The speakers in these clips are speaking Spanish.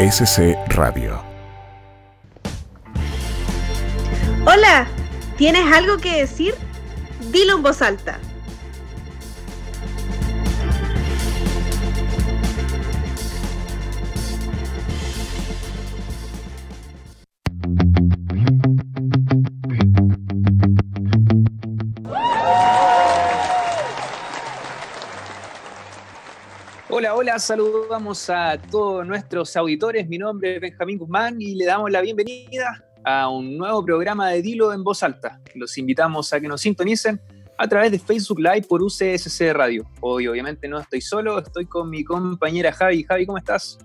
UCSC Radio. Hola, ¿tienes algo que decir? Dilo en voz alta. Hola, saludamos a todos nuestros auditores. Mi nombre es Benjamín Guzmán y le damos la bienvenida a un nuevo programa de Dilo en voz alta. Los invitamos a que nos sintonicen a través de Facebook Live por UCSC Radio. Hoy obviamente no estoy solo, estoy con mi compañera Javi. Javi, ¿cómo estás?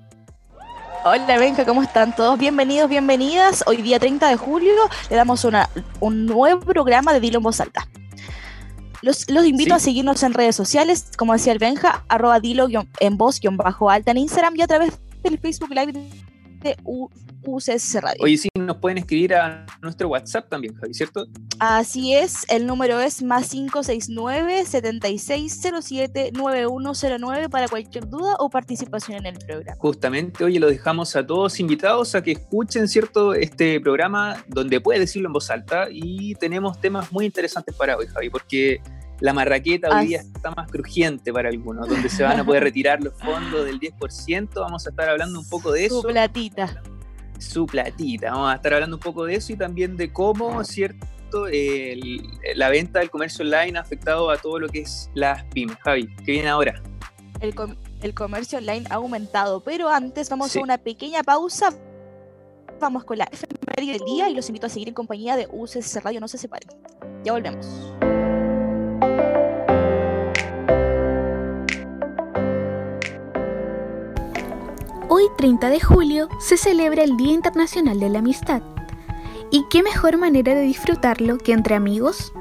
Hola Benja, ¿cómo están todos? Bienvenidos, bienvenidas. Hoy día 30 de julio le damos una, un nuevo programa de Dilo en voz alta. Los, los invito a seguirnos en redes sociales, como decía el Benja, arroba dilo en voz bajo alta en Instagram y a través del Facebook Live UCS Radio. Oye, sí, nos pueden escribir a nuestro WhatsApp también, Javi, ¿cierto? Así es, el número es más 569-7607-9109 para cualquier duda o participación en el programa. Justamente, oye, lo dejamos a todos invitados a que escuchen, ¿cierto?, este programa donde puede decirlo en voz alta y tenemos temas muy interesantes para hoy, Javi, porque la marraqueta hoy día está más crujiente para algunos, donde se van a poder retirar los fondos del 10%. Vamos a estar hablando un poco de eso. Su platita. Su platita. Vamos a estar hablando un poco de eso y también de cómo, ¿cierto? la venta del comercio online ha afectado a todo lo que es las pymes. Javi, ¿qué viene ahora? El, comercio online ha aumentado, pero antes vamos a una pequeña pausa. Vamos con la efeméride del día y los invito a seguir en compañía de UCS Radio. No se separen. Ya volvemos. Hoy 30 de julio se celebra el Día Internacional de la Amistad. ¿Y qué mejor manera de disfrutarlo que entre amigos?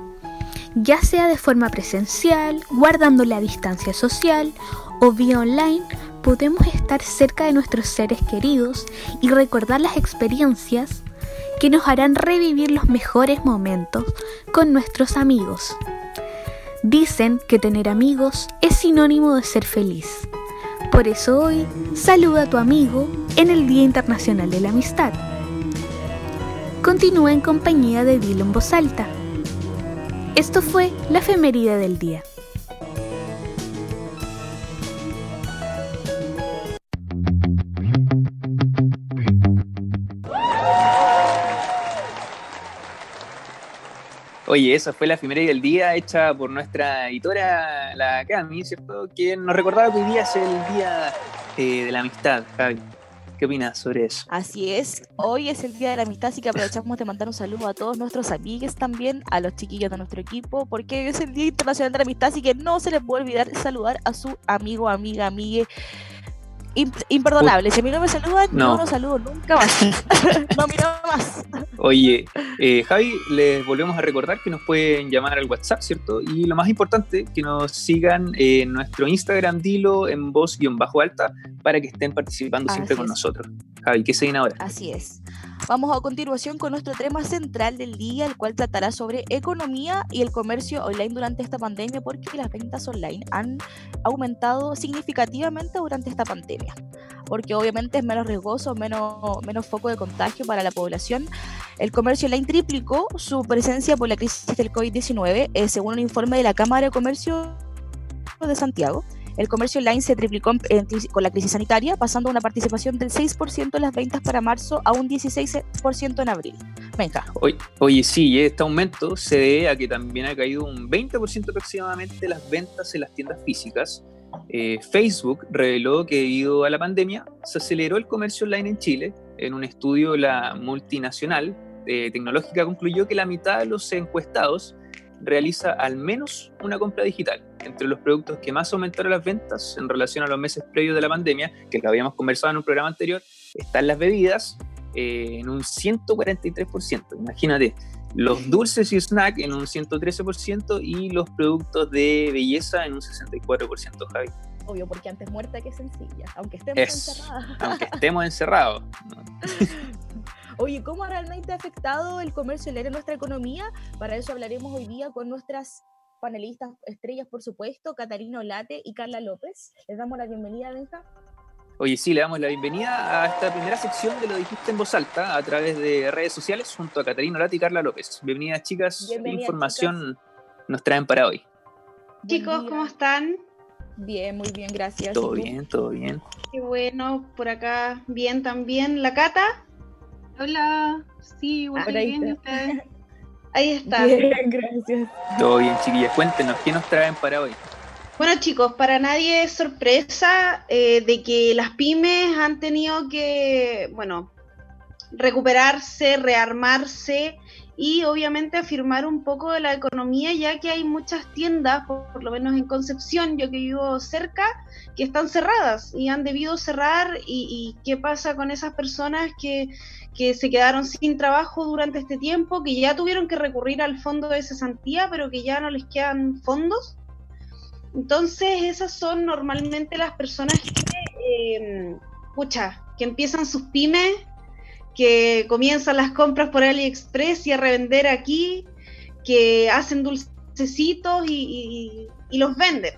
Ya sea de forma presencial, guardando la distancia social o vía online, podemos estar cerca de nuestros seres queridos y recordar las experiencias que nos harán revivir los mejores momentos con nuestros amigos. Dicen que tener amigos es sinónimo de ser feliz. Por eso hoy saluda a tu amigo en el Día Internacional de la Amistad. Continúa en compañía de Dilo en voz alta. Esto fue la efeméride del día. Oye, esa fue la efeméride del día hecha por nuestra editora, la Cami, ¿cierto? Que nos recordaba que hoy día es el día eh, de la amistad, Javi. ¿Qué opinas sobre eso? Así es, hoy es el Día de la Amistad, así que aprovechamos de mandar un saludo a todos nuestros amigos también, a los chiquillos de nuestro equipo, porque es el Día Internacional de la Amistad, así que no se les puede olvidar saludar a su amigo, amiga, amigue imperdonable. Si a mí no me saludan, no, no, saludo nunca más. no mira más. Oye, eh, Javi, les volvemos a recordar que nos pueden llamar al WhatsApp, ¿cierto? Y lo más importante, que nos sigan en nuestro Instagram, dilo en voz-alta, para que estén participando siempre con nosotros. Javi, ¿qué se viene ahora? Así es. Vamos a continuación con nuestro tema central del día, el cual tratará sobre economía y el comercio online durante esta pandemia, porque las ventas online han aumentado significativamente durante esta pandemia, porque obviamente es menos riesgoso, menos, menos foco de contagio para la población. El comercio online triplicó su presencia por la crisis del COVID-19, eh, según un informe de la Cámara de Comercio de Santiago el comercio online se triplicó con la crisis sanitaria, pasando una participación del 6% en las ventas para marzo a un 16% en abril. Venga. Oye, oye, sí, este aumento se debe a que también ha caído un 20% aproximadamente las ventas en las tiendas físicas. Eh, Facebook reveló que debido a la pandemia se aceleró el comercio online en Chile. En un estudio, la multinacional eh, tecnológica concluyó que la mitad de los encuestados realiza al menos una compra digital. Entre los productos que más aumentaron las ventas en relación a los meses previos de la pandemia, que lo habíamos conversado en un programa anterior, están las bebidas eh, en un 143%. Imagínate, los dulces y snack en un 113% y los productos de belleza en un 64%, Javi. Obvio, porque antes muerta que sencilla, aunque estemos encerrados. Aunque estemos encerrados. Oye, ¿cómo realmente ha afectado el comercio online en nuestra economía? Para eso hablaremos hoy día con nuestras panelistas estrellas, por supuesto, Catarina Olate y Carla López. Les damos la bienvenida, Benja. Oye, sí, le damos la bienvenida a esta primera sección de Lo Dijiste en Voz Alta a través de redes sociales junto a Catarina Lati y Carla López. Bienvenidas, chicas. ¿Qué información nos traen para hoy? Chicos, ¿cómo están? Bien, muy bien, gracias. Todo bien, todo bien. Qué bueno, por acá bien también. ¿La Cata? Hola, sí, igual Ah, bien, ¿y ustedes? Ahí está. Bien, gracias. Todo bien, chiquillas. Cuéntenos, ¿qué nos traen para hoy? Bueno chicos, para nadie es sorpresa eh, de que las pymes han tenido que, bueno, recuperarse, rearmarse y obviamente afirmar un poco de la economía, ya que hay muchas tiendas, por, lo menos en Concepción, yo que vivo cerca, que están cerradas y han debido cerrar. ¿Y, y qué pasa con esas personas que, que se quedaron sin trabajo durante este tiempo, que ya tuvieron que recurrir al fondo de cesantía, pero que ya no les quedan fondos? Entonces, esas son normalmente las personas que, eh, pucha, que empiezan sus pymes, que comienzan las compras por AliExpress y a revender aquí, que hacen dulcecitos y, los venden.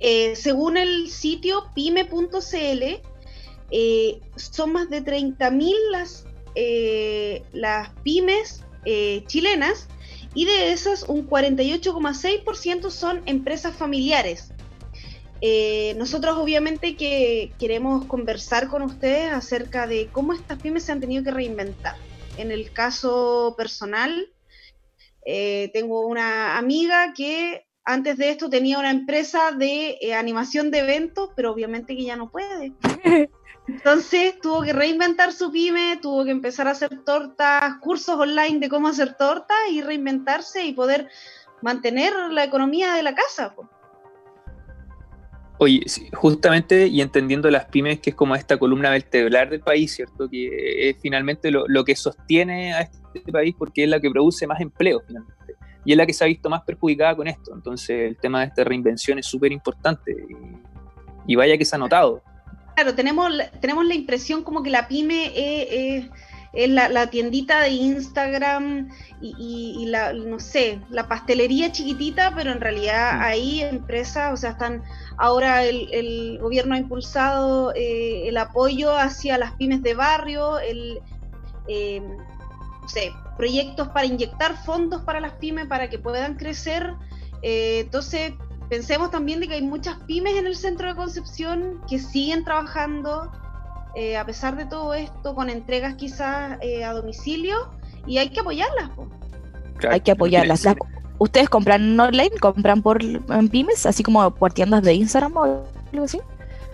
Eh, según el sitio pyme.cl, eh, son más de 30.000 las, eh, las pymes chilenas y de esas un 48,6% son empresas familiares. Eh, nosotros obviamente que queremos conversar con ustedes acerca de cómo estas pymes se han tenido que reinventar. En el caso personal, eh, tengo una amiga que antes de esto tenía una empresa de eh, animación de eventos, pero obviamente que ya no puede. Entonces tuvo que reinventar su pyme, tuvo que empezar a hacer tortas, cursos online de cómo hacer tortas y reinventarse y poder mantener la economía de la casa. Oye, justamente y entendiendo las pymes, que es como esta columna vertebral del país, ¿cierto? Que es finalmente lo, que sostiene a este país porque es la que produce más empleo, finalmente. Y es la que se ha visto más perjudicada con esto. Entonces, el tema de esta reinvención es súper importante. Y, vaya que se ha notado. Claro, tenemos, tenemos la impresión como que la pyme es- es la, la tiendita de Instagram y, y- y la, no sé, la pastelería chiquitita, pero en realidad Mm. hay empresas, o sea, están, ahora el, el gobierno ha impulsado eh, el apoyo hacia las pymes de barrio, el, eh, no sé, proyectos para inyectar fondos para las pymes para que puedan crecer. Eh, entonces, pensemos también de que hay muchas pymes en el centro de Concepción que siguen trabajando eh, a pesar de todo esto, con entregas quizás eh, a domicilio, y hay que apoyarlas. po. Claro, Hay que apoyarlas. Las- ¿Ustedes compran online? ¿Compran por en pymes? Así como por tiendas de Instagram o algo así.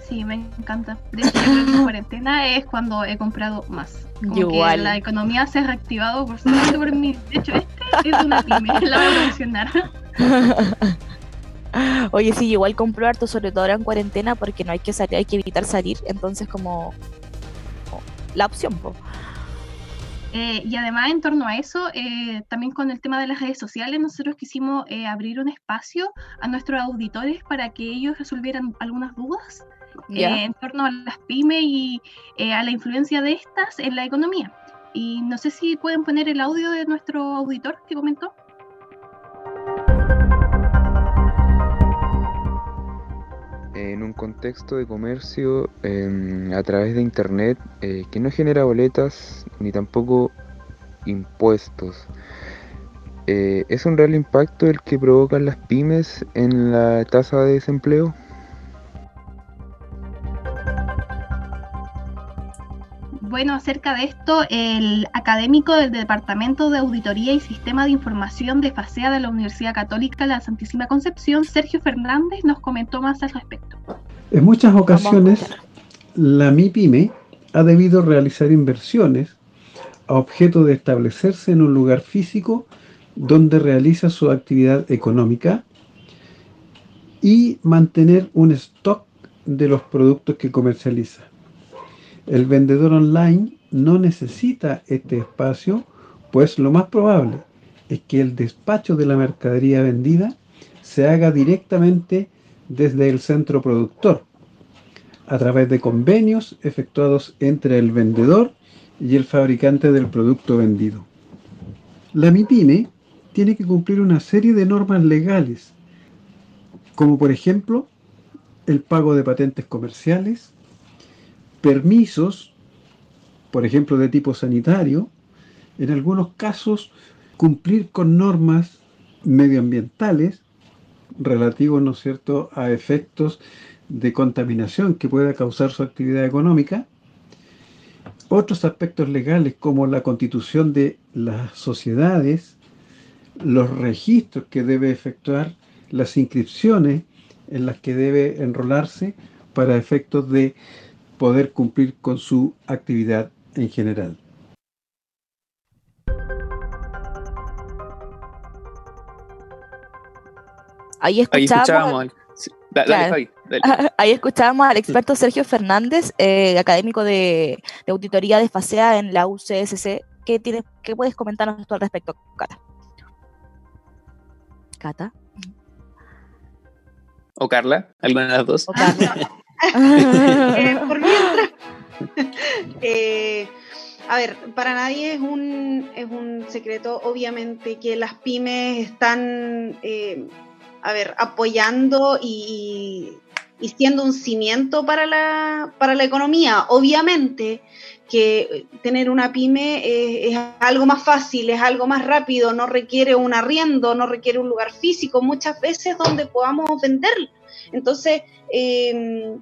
Sí, me encanta. De hecho, en cuarentena es cuando he comprado más. Como Igual. que la economía se ha reactivado por solamente por mí. De hecho, este es una pyme, la voy a mencionar. Oye, sí, igual compro harto, sobre todo ahora en cuarentena, porque no hay que salir, hay que evitar salir, entonces como, como la opción, po. Eh, y además, en torno a eso, eh, también con el tema de las redes sociales, nosotros quisimos eh, abrir un espacio a nuestros auditores para que ellos resolvieran algunas dudas Ya. eh, en torno a las pymes y eh, a la influencia de estas en la economía. Y no sé si pueden poner el audio de nuestro auditor que comentó. En un contexto de comercio em, a través de internet eh, que no genera boletas ni tampoco impuestos. Eh, ¿Es un real impacto el que provocan las pymes en la tasa de desempleo? Bueno, acerca de esto, el académico del Departamento de Auditoría y Sistema de Información de FASEA de la Universidad Católica de la Santísima Concepción, Sergio Fernández, nos comentó más al respecto. En muchas ocasiones, la MIPYME ha debido realizar inversiones a objeto de establecerse en un lugar físico donde realiza su actividad económica y mantener un stock de los productos que comercializa. El vendedor online no necesita este espacio, pues lo más probable es que el despacho de la mercadería vendida se haga directamente desde el centro productor, a través de convenios efectuados entre el vendedor y el fabricante del producto vendido. La MIPYME tiene que cumplir una serie de normas legales, como por ejemplo el pago de patentes comerciales permisos, por ejemplo, de tipo sanitario, en algunos casos cumplir con normas medioambientales relativos, ¿no es cierto?, a efectos de contaminación que pueda causar su actividad económica. Otros aspectos legales como la constitución de las sociedades, los registros que debe efectuar, las inscripciones en las que debe enrolarse para efectos de poder cumplir con su actividad en general. Ahí escuchábamos, ahí, escuchábamos al experto Sergio Fernández, eh, académico de, auditoría de FASEA en la UCSC. ¿Qué, tienes, ¿Qué puedes comentarnos al respecto, Cata? Cata. ¿O Carla? ¿Alguna de las dos? Eh, por mientras, eh, a ver, para nadie es un, es un secreto, obviamente, que las pymes están, eh, a ver, apoyando y, siendo un cimiento para la, para la economía. Obviamente que tener una pyme es, algo más fácil, es algo más rápido, no requiere un arriendo, no requiere un lugar físico, muchas veces donde podamos vender. Entonces, eh,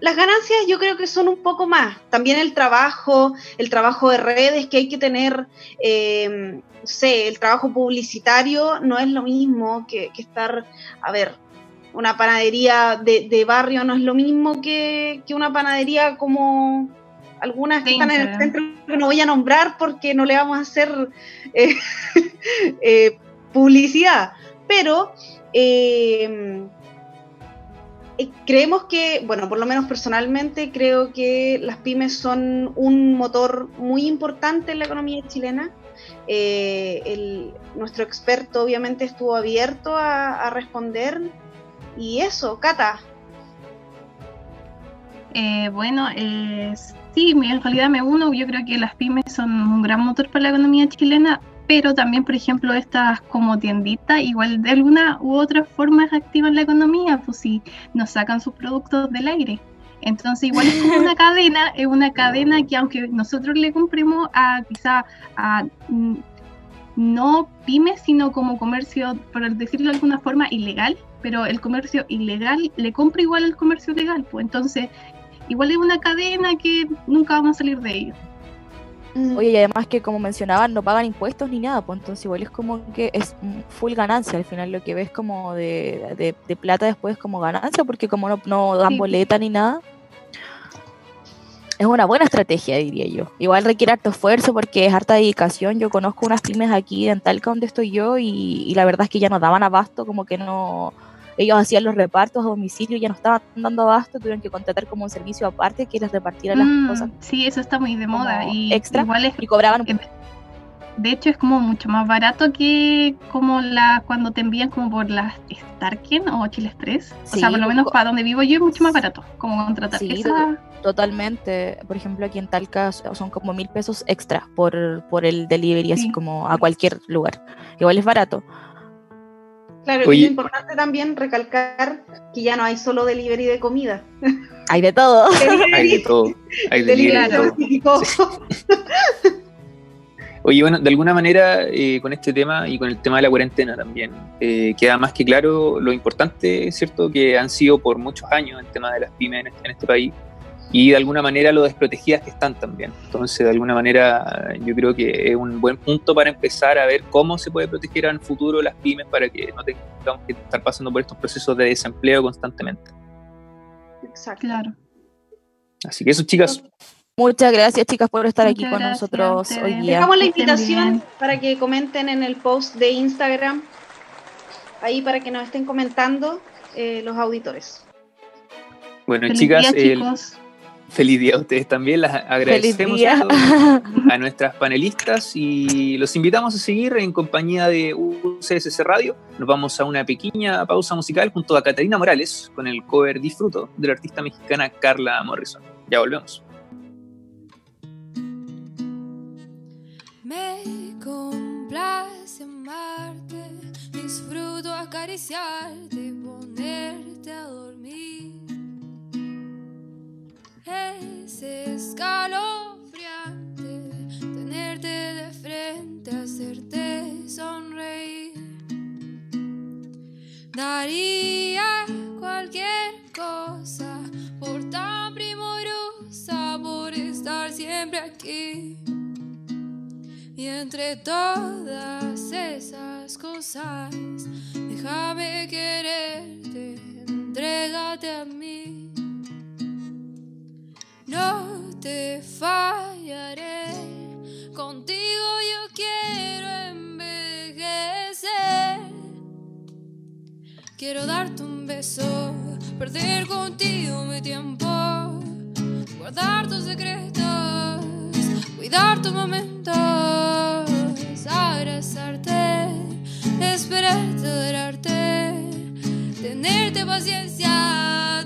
las ganancias yo creo que son un poco más. También el trabajo, el trabajo de redes que hay que tener, eh, no sé, el trabajo publicitario no es lo mismo que, estar, a ver, una panadería de, barrio no es lo mismo que, una panadería como algunas que están en el centro que no voy a nombrar porque no le vamos a hacer eh, eh, publicidad. Pero eh, creemos que, bueno, por lo menos personalmente creo que las pymes son un motor muy importante en la economía chilena. Eh, nuestro experto obviamente estuvo abierto a, responder y eso, Cata. Bueno, sí, en realidad me uno, yo creo que las pymes son un gran motor para la economía chilena, pero también, por ejemplo, estas como tienditas, igual de alguna u otra forma activan la economía, pues si nos sacan sus productos del aire. Entonces, igual es como una cadena, es una cadena que aunque nosotros le compremos a quizá a mm, no pymes, sino como comercio, por decirlo de alguna forma, ilegal, pero el comercio ilegal le compra igual al comercio legal, pues entonces igual es una cadena que nunca vamos a salir de ello. Mm. Oye, y además que como mencionaban, no pagan impuestos ni nada, pues entonces igual es como que es full ganancia, al final lo que ves como de, plata después como ganancia, porque como no, dan boleta ni nada. Es una buena estrategia, diría yo. Igual requiere harto esfuerzo porque es harta dedicación. Yo conozco unas pymes aquí en Talca donde estoy yo y, y la verdad es que ya no daban abasto, como que no, ellos hacían los repartos a domicilio, ya no estaban dando abasto, tuvieron que contratar como un servicio aparte que les repartiera las mm, cosas. Sí, eso está muy de moda y extra y cobraban de hecho es como mucho más barato que como la cuando te envían como por las Starken o Chile Express. o sea, por lo menos para donde vivo yo es mucho más barato como contratar sí, Totalmente. Por ejemplo, aquí en Talca son como mil pesos extra por, por el delivery, así como a cualquier lugar. Igual es barato. Claro, y es importante también recalcar que ya no hay solo delivery de comida. Hay de todo. hay de todo. Hay delivery de todo. Oye, bueno, de alguna manera eh, con este tema y con el tema de la cuarentena también, eh, queda más que claro lo importante, ¿cierto?, que han sido por muchos años el tema de las pymes en este, este país y de alguna manera lo desprotegidas que están también. Entonces, de alguna manera, yo creo que es un buen punto para empezar a ver cómo se puede proteger en el futuro las pymes para que no tengamos que estar pasando por estos procesos de desempleo constantemente. Exacto. Claro. Así que eso, chicas. Muchas gracias, chicas, por estar aquí con nosotros hoy día. Dejamos la invitación para que comenten en el post de Instagram, ahí para que nos estén comentando eh, los auditores. Bueno, chicas, Feliz día a ustedes también. Las agradecemos a, nuestras panelistas y los invitamos a seguir en compañía de UCSC Radio. Nos vamos a una pequeña pausa musical junto a Catalina Morales con el cover Disfruto de la artista mexicana Carla Morrison. Ya volvemos. Me complace amarte, disfruto acariciarte, ponerte a dormir. Es escalofriante tenerte de frente, hacerte sonreír. Daría cualquier cosa por tan primorosa, por estar siempre aquí. Y entre todas esas cosas, déjame quererte, entrégate a mí. No te fallaré, contigo yo quiero envejecer. Quiero darte un beso, perder contigo mi tiempo, guardar tus secretos, cuidar tus momentos, abrazarte, esperarte, adorarte, tenerte paciencia,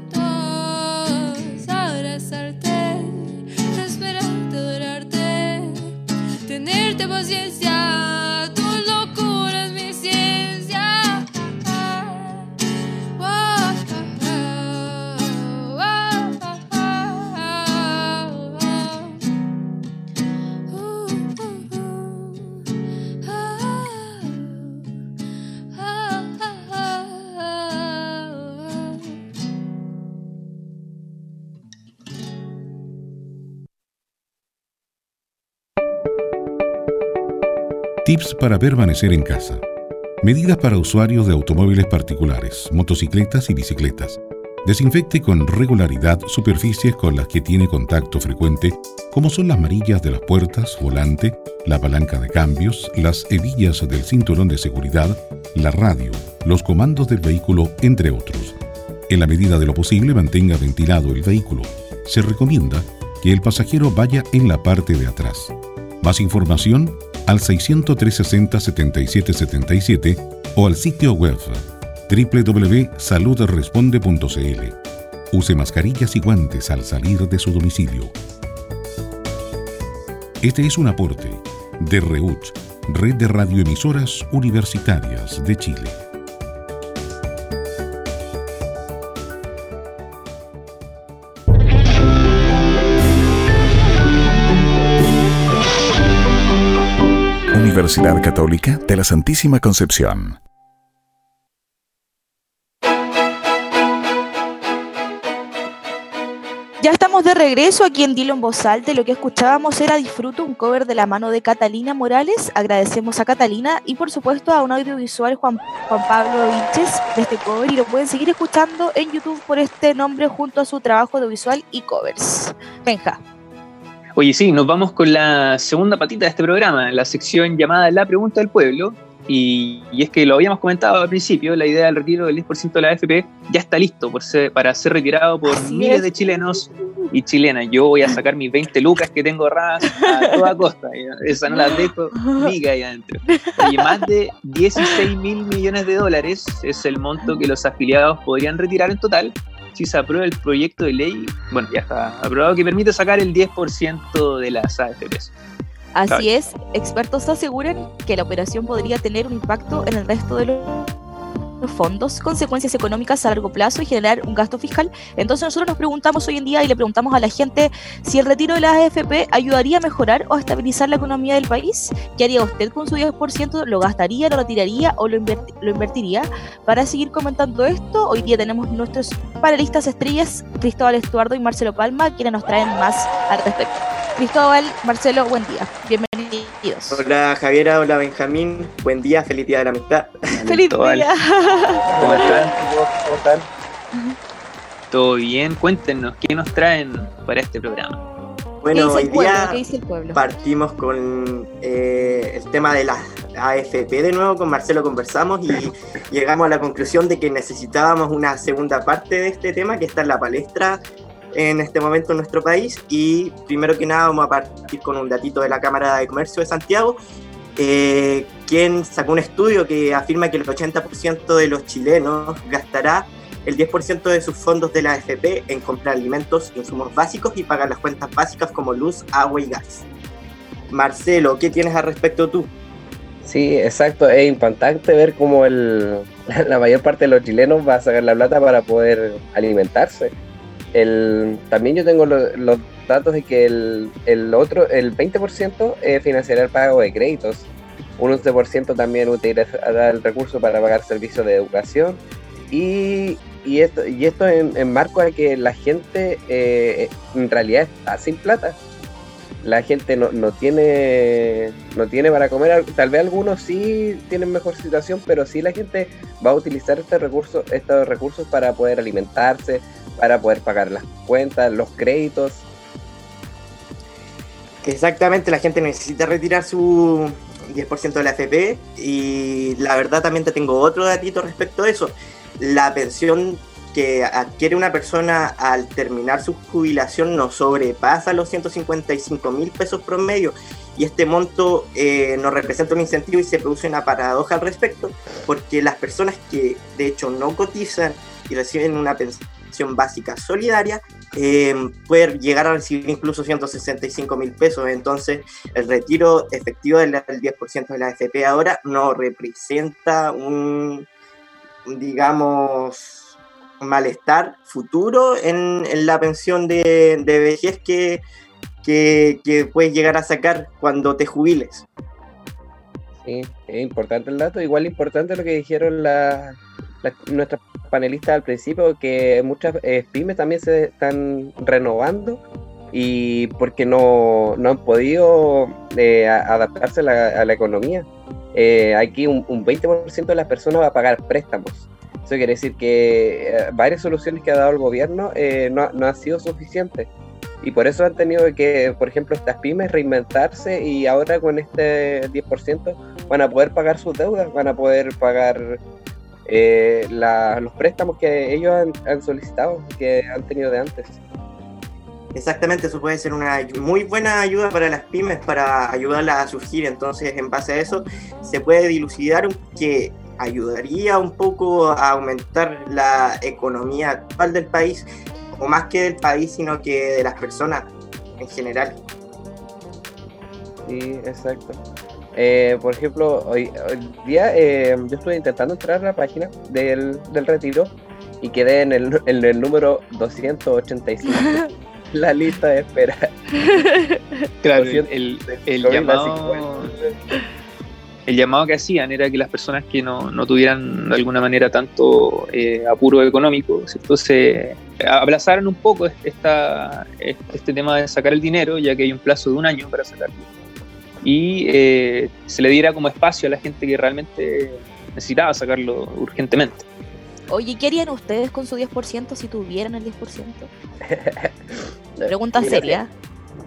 abrazarte, adorarte, tenerte paciencia, Tips para permanecer en casa. Medidas para usuarios de automóviles particulares, motocicletas y bicicletas. Desinfecte con regularidad superficies con las que tiene contacto frecuente, como son las marillas de las puertas, volante, la palanca de cambios, las hebillas del cinturón de seguridad, la radio, los comandos del vehículo, entre otros. En la medida de lo posible mantenga ventilado el vehículo. Se recomienda que el pasajero vaya en la parte de atrás. Más información al 603 60 77 77 o al sitio web www.saludresponde.cl. Use mascarillas y guantes al salir de su domicilio. Este es un aporte de REUCH, Red de Radioemisoras Universitarias de Chile. Universidad Católica de la Santísima Concepción. Ya estamos de regreso aquí en Dilo en Voz Alta lo que escuchábamos era Disfruto, un cover de la mano de Catalina Morales. Agradecemos a Catalina y por supuesto a un audiovisual Juan, Juan Pablo Vinches de este cover y lo pueden seguir escuchando en YouTube por este nombre junto a su trabajo audiovisual y covers. Benja. Oye, sí, nos vamos con la segunda patita de este programa, la sección llamada La Pregunta del Pueblo. Y, y es que lo habíamos comentado al principio, la idea del retiro del 10% de la AFP ya está listo por ser- para ser retirado por Así miles es. de chilenos y chilenas. Yo voy a sacar mis 20 lucas que tengo ahorradas a toda costa. Esa no las dejo viga ahí adentro. Oye, más de 16 mil millones de dólares es el monto que los afiliados podrían retirar en total si se aprueba el proyecto de ley, bueno, ya está aprobado, que permite sacar el 10% de las AFPs. Así es, expertos aseguran que la operación podría tener un impacto en el resto de los fondos, consecuencias económicas a largo plazo y generar un gasto fiscal. Entonces nosotros nos preguntamos hoy en día y le preguntamos a la gente si el retiro de las AFP ayudaría a mejorar o a estabilizar la economía del país. ¿Qué haría usted con su 10%? ¿Lo gastaría, lo retiraría o lo, lo invertiría? Para seguir comentando esto, hoy día tenemos nuestros panelistas estrellas, Cristóbal Estuardo y Marcelo Palma, quienes nos traen más al respecto. Cristóbal, Marcelo, buen día. Bienvenidos. Hola Javiera, hola Benjamín, buen día, feliz día de la amistad. ¡Feliz día! ¿Cómo están? ¿Cómo están? ¿Todo bien? Cuéntenos, ¿qué nos traen para este programa? Bueno, hoy día partimos con eh, el tema de las AFP de nuevo, con Marcelo conversamos y llegamos a la conclusión de que necesitábamos una segunda parte de este tema que está en la palestra en este momento en nuestro país y primero que nada vamos a partir con un datito de la Cámara de Comercio de Santiago eh, quien sacó un estudio que afirma que el 80% de los chilenos gastará el 10% de sus fondos de la AFP en comprar alimentos, insumos básicos y pagar las cuentas básicas como luz, agua y gas. Marcelo, ¿qué tienes al respecto tú? Sí, exacto. Es impactante ver cómo el, la mayor parte de los chilenos va a sacar la plata para poder alimentarse. También yo tengo lo- los datos de que el, el otro, el 20% eh, financiará el pago de créditos. Un 11% también utilizará el recurso para pagar servicios de educación. Y, y esto, y esto en, marco a que la gente eh, en realidad está sin plata la gente no, no tiene no tiene para comer Al- tal vez algunos sí tienen mejor situación pero sí la gente va a utilizar este recurso estos recursos para poder alimentarse para poder pagar las cuentas los créditos Exactamente, la gente necesita retirar su 10% de la AFP y la verdad también te tengo otro datito respecto a eso. La pensión que adquiere una persona al terminar su jubilación no sobrepasa los 155 mil pesos promedio y este monto eh, nos representa un incentivo y se produce una paradoja al respecto porque las personas que de hecho no cotizan y reciben una pensión básica solidaria eh, pueden llegar a recibir incluso 165 mil pesos. Entonces, el retiro efectivo del, del 10% de la AFP ahora no representa un, digamos, malestar futuro en, la pensión de, vejez que, que, puedes llegar a sacar cuando te jubiles. Sí, es importante el dato. Igual importante lo que dijeron la- la- nuestras panelistas al principio, que muchas eh, pymes también se están renovando y porque no, no han podido eh, adaptarse a la, a la economía. Eh, aquí un, un 20% de las personas va a pagar préstamos. Eso quiere decir que eh, varias soluciones que ha dado el gobierno eh, no, no han sido suficientes. Y por eso han tenido que, por ejemplo, estas pymes reinventarse y ahora con este 10% van a poder pagar sus deudas, van a poder pagar eh, la- los préstamos que ellos han, han solicitado, que han tenido de antes. Exactamente, eso puede ser una muy buena ayuda para las pymes, para ayudarlas a surgir. Entonces, en base a eso, se puede dilucidar que ayudaría un poco a aumentar la economía actual del país, o más que del país, sino que de las personas en general. Sí, exacto. Eh, por ejemplo, hoy, hoy día eh, yo estuve intentando entrar a la página del, del retiro y quedé en el, en el número 285, la lista de espera. Claro, el, 200, el- el 5.000 llamado, el llamado que hacían era que las personas que no, no tuvieran de alguna manera tanto eh, apuro económico, ¿cierto? se aplazaran un poco esta, este tema de sacar el dinero, ya que hay un plazo de un año para sacarlo. Y eh, se le diera como espacio a la gente que realmente necesitaba sacarlo urgentemente. Oye, ¿qué harían ustedes con su 10% si tuvieran el 10%? Pregunta Mira, seria.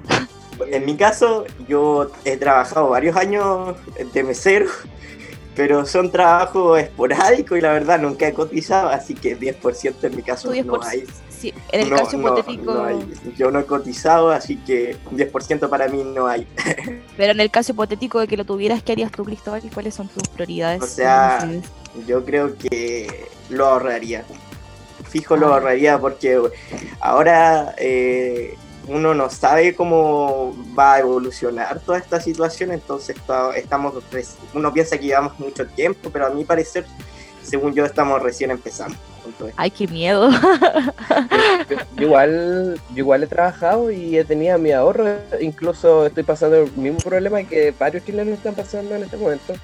En mi caso, yo he trabajado varios años de mesero, pero son trabajos esporádicos y la verdad nunca he cotizado, así que 10% en mi caso Tu 10%, no hay. En el No, caso no, hipotético, no hay. Yo no he cotizado, así que 10% para mí no hay. pero en el caso hipotético de que lo tuvieras, ¿qué harías tú, Cristóbal? ¿Y cuáles son tus prioridades? O sea, yo creo que lo ahorraría. Fijo lo Ah. ahorraría porque ahora eh, uno no sabe cómo va a evolucionar toda esta situación, entonces ta- estamos, uno piensa que llevamos mucho tiempo, pero a mi parecer, según yo, estamos recién empezando. Ay, qué miedo. Yo, yo igual, yo igual he trabajado y he tenido mi ahorro, incluso estoy pasando el mismo problema que varios chilenos están pasando en este momento,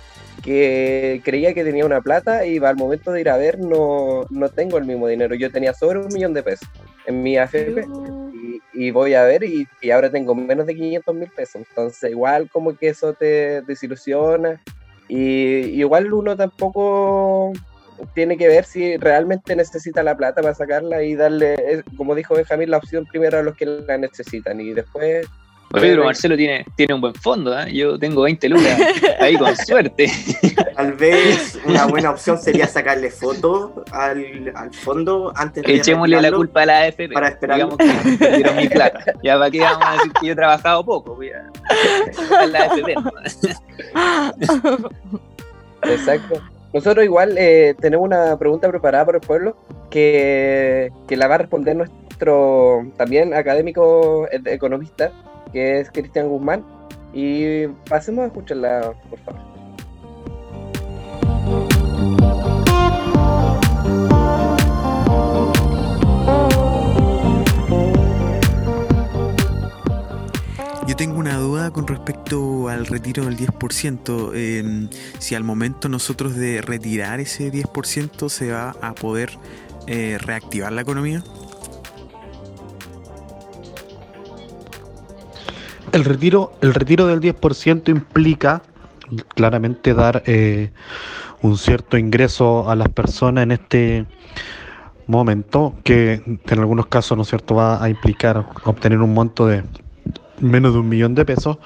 que creía que tenía una plata y al momento de ir a ver no, no tengo el mismo dinero. Yo tenía sobre un millón de pesos en mi AFP y, y voy a ver y, y ahora tengo menos de 500 mil pesos. Entonces igual como que eso te desilusiona y igual uno tampoco tiene que ver si realmente necesita la plata para sacarla y darle, como dijo Benjamín, la opción primero a los que la necesitan y después pero Marcelo tiene, tiene un buen fondo, ¿eh? yo tengo 20 lucas ahí con suerte. Tal vez una buena opción sería sacarle foto al, al fondo antes de Echémosle la culpa a la AFP. para esperar. Digamos que perdieron mi plata. Ya para qué vamos a decir que yo he trabajado poco. A la AFP. Exacto. Nosotros igual eh, tenemos una pregunta preparada por el pueblo que, que la va a responder nuestro también académico economista, que es Cristian Guzmán. Y pasemos a escucharla, por favor. Tengo una duda con respecto al retiro del 10%. eh, si al momento nosotros de retirar ese 10% se va a poder eh, reactivar la economía. El retiro, el retiro del 10% implica claramente dar eh, un cierto ingreso a las personas en este momento, que en algunos casos, ¿no cierto?, va a implicar obtener un monto de menos de un millón de pesos,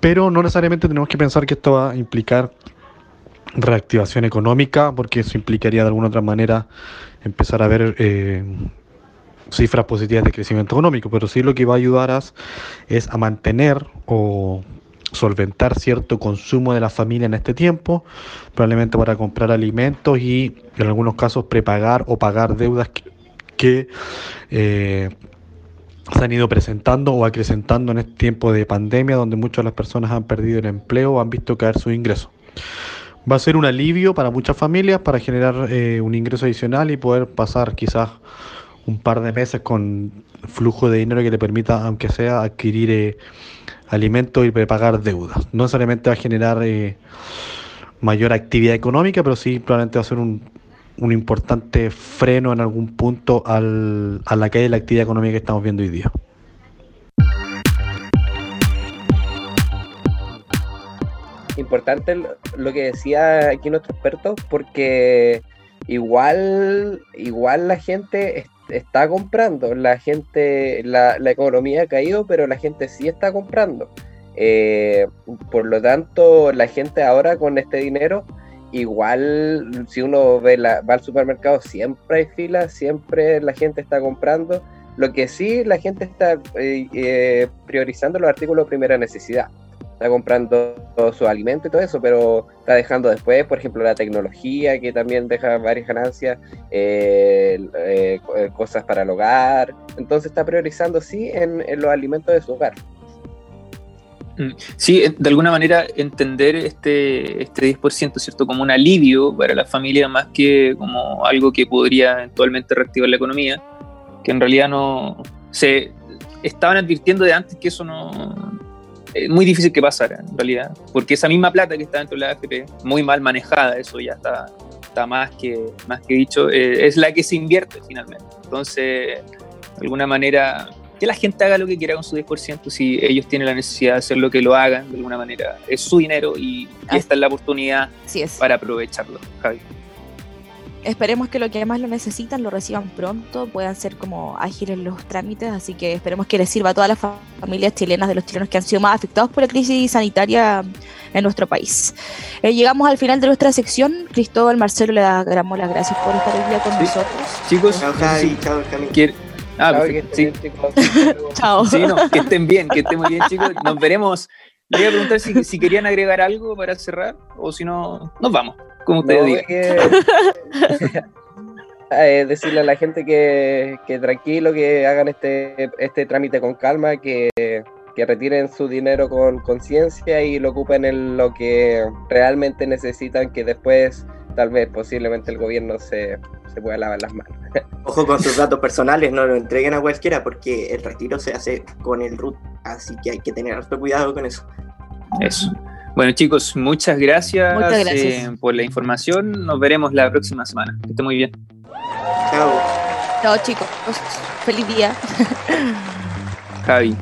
pero no necesariamente tenemos que pensar que esto va a implicar reactivación económica, porque eso implicaría de alguna otra manera empezar a ver eh, cifras positivas de crecimiento económico, pero sí lo que va a ayudar es a mantener o solventar cierto consumo de la familia en este tiempo, probablemente para comprar alimentos y en algunos casos prepagar o pagar deudas que, que, eh, se han ido presentando o acrecentando en este tiempo de pandemia, donde muchas de las personas han perdido el empleo o han visto caer sus ingresos. Va a ser un alivio para muchas familias para generar eh, un ingreso adicional y poder pasar quizás un par de meses con flujo de dinero que le permita, aunque sea, adquirir eh, alimentos y prepagar deudas. No necesariamente va a generar eh, mayor actividad económica, pero sí probablemente va a ser un, un importante freno en algún punto al, a la caída de la actividad económica que estamos viendo hoy día. Importante lo- que decía aquí nuestro experto, porque igual, igual la gente es- está comprando, la gente, la, la economía ha caído, pero la gente sí está comprando. Eh, por lo tanto, la gente ahora con este dinero, igual si uno ve la, va al supermercado, siempre hay filas, siempre la gente está comprando. Lo que sí, la gente está eh, eh, priorizando los artículos de primera necesidad está comprando su alimento y todo eso, pero está dejando después, por ejemplo, la tecnología, que también deja varias ganancias, eh, cosas para el hogar. Entonces está priorizando, sí, en, en los alimentos de su hogar. Mm, Sí, de alguna manera entender este, este 10%, ¿cierto? Como un alivio para la familia más que como algo que podría eventualmente reactivar la economía, que en realidad no se estaban advirtiendo de antes que eso no es muy difícil que pasara en realidad, porque esa misma plata que está dentro de la AFP, muy mal manejada, eso ya está, está más, que, más que dicho, eh, es la que se invierte finalmente. Entonces, de alguna manera, que la gente haga lo que quiera con su 10%, si ellos tienen la necesidad de hacer lo que lo hagan, de alguna manera, es su dinero y, y esta es la oportunidad es. para aprovecharlo, Javi. Esperemos que lo que más lo necesitan lo reciban pronto, puedan ser como ágiles los trámites, así que esperemos que les sirva a todas las fa- familias chilenas de los chilenos que han sido más afectados por la crisis sanitaria en nuestro país. Eh, llegamos al final de nuestra sección. Cristóbal, Marcelo, le damos las gracias por estar hoy día con Sí. nosotros. Chicos, Chao, Javi, chao, Camilo. Ah, Chao, perfecto, que sí. estén bien, chicos. Chao. Sí, no, que estén bien, que estén muy bien, chicos. Nos veremos. Le voy a preguntar si, si querían agregar algo para cerrar o si no, nos vamos, como ustedes No, digan. que- eh, decirle a la gente que, que tranquilo, que hagan este, este trámite con calma, que, que retiren su dinero con conciencia y lo ocupen en lo que realmente necesitan, que después tal vez posiblemente el gobierno se, se pueda lavar las manos. Ojo con sus datos personales, no lo entreguen a cualquiera porque el retiro se hace con el root, así que hay que tener harto cuidado con eso. Eso. Bueno, chicos, muchas gracias, Muchas gracias. eh, por la información. Nos veremos la próxima semana. Que esté muy bien. Chao. Chao, chicos. Feliz día. Javi,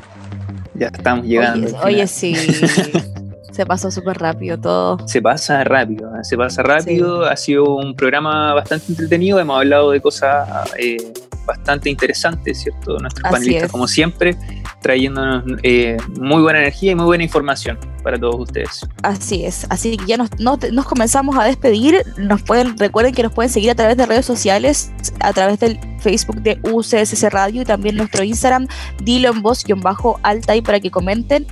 ya estamos llegando. Oye, sí. Se pasó súper rápido todo. Se pasa rápido, ¿eh? se pasa rápido. Ha sido un programa bastante entretenido. Hemos hablado de cosas eh, bastante interesante, ¿cierto? Nuestros Así panelistas, es. como siempre, trayéndonos eh, muy buena energía y muy buena información para todos ustedes. Así es, así que ya nos, nos, nos comenzamos a despedir. Nos pueden, recuerden que nos pueden seguir a través de redes sociales, a través del Facebook de UCSC Radio y también nuestro Instagram, dilo en voz bajo alta y para que comenten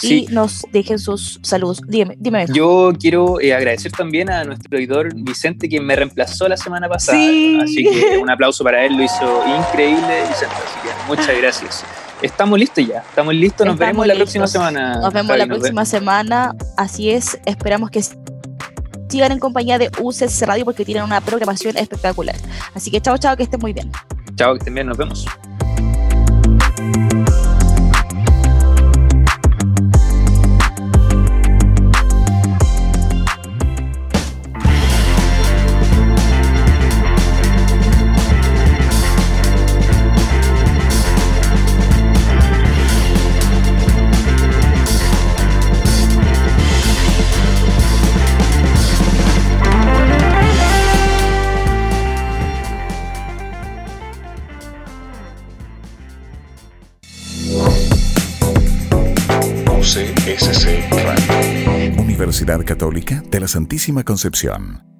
Sí. y nos dejen sus saludos. Dime, dime. Yo quiero eh, agradecer también a nuestro editor Vicente, quien me reemplazó la semana pasada. Sí. Así que un aplauso para él, lo hizo increíble, Vicente. Así que muchas gracias. Estamos listos ya, estamos listos. Nos Estamos veremos la próxima semana. Nos vemos Javi, la nos próxima semana. Así es, esperamos que sigan en compañía de UCSC Radio porque tienen una programación espectacular. Así que chao, chao, que estén muy bien. Chao, que estén bien, nos vemos. Universidad Católica de la Santísima Concepción.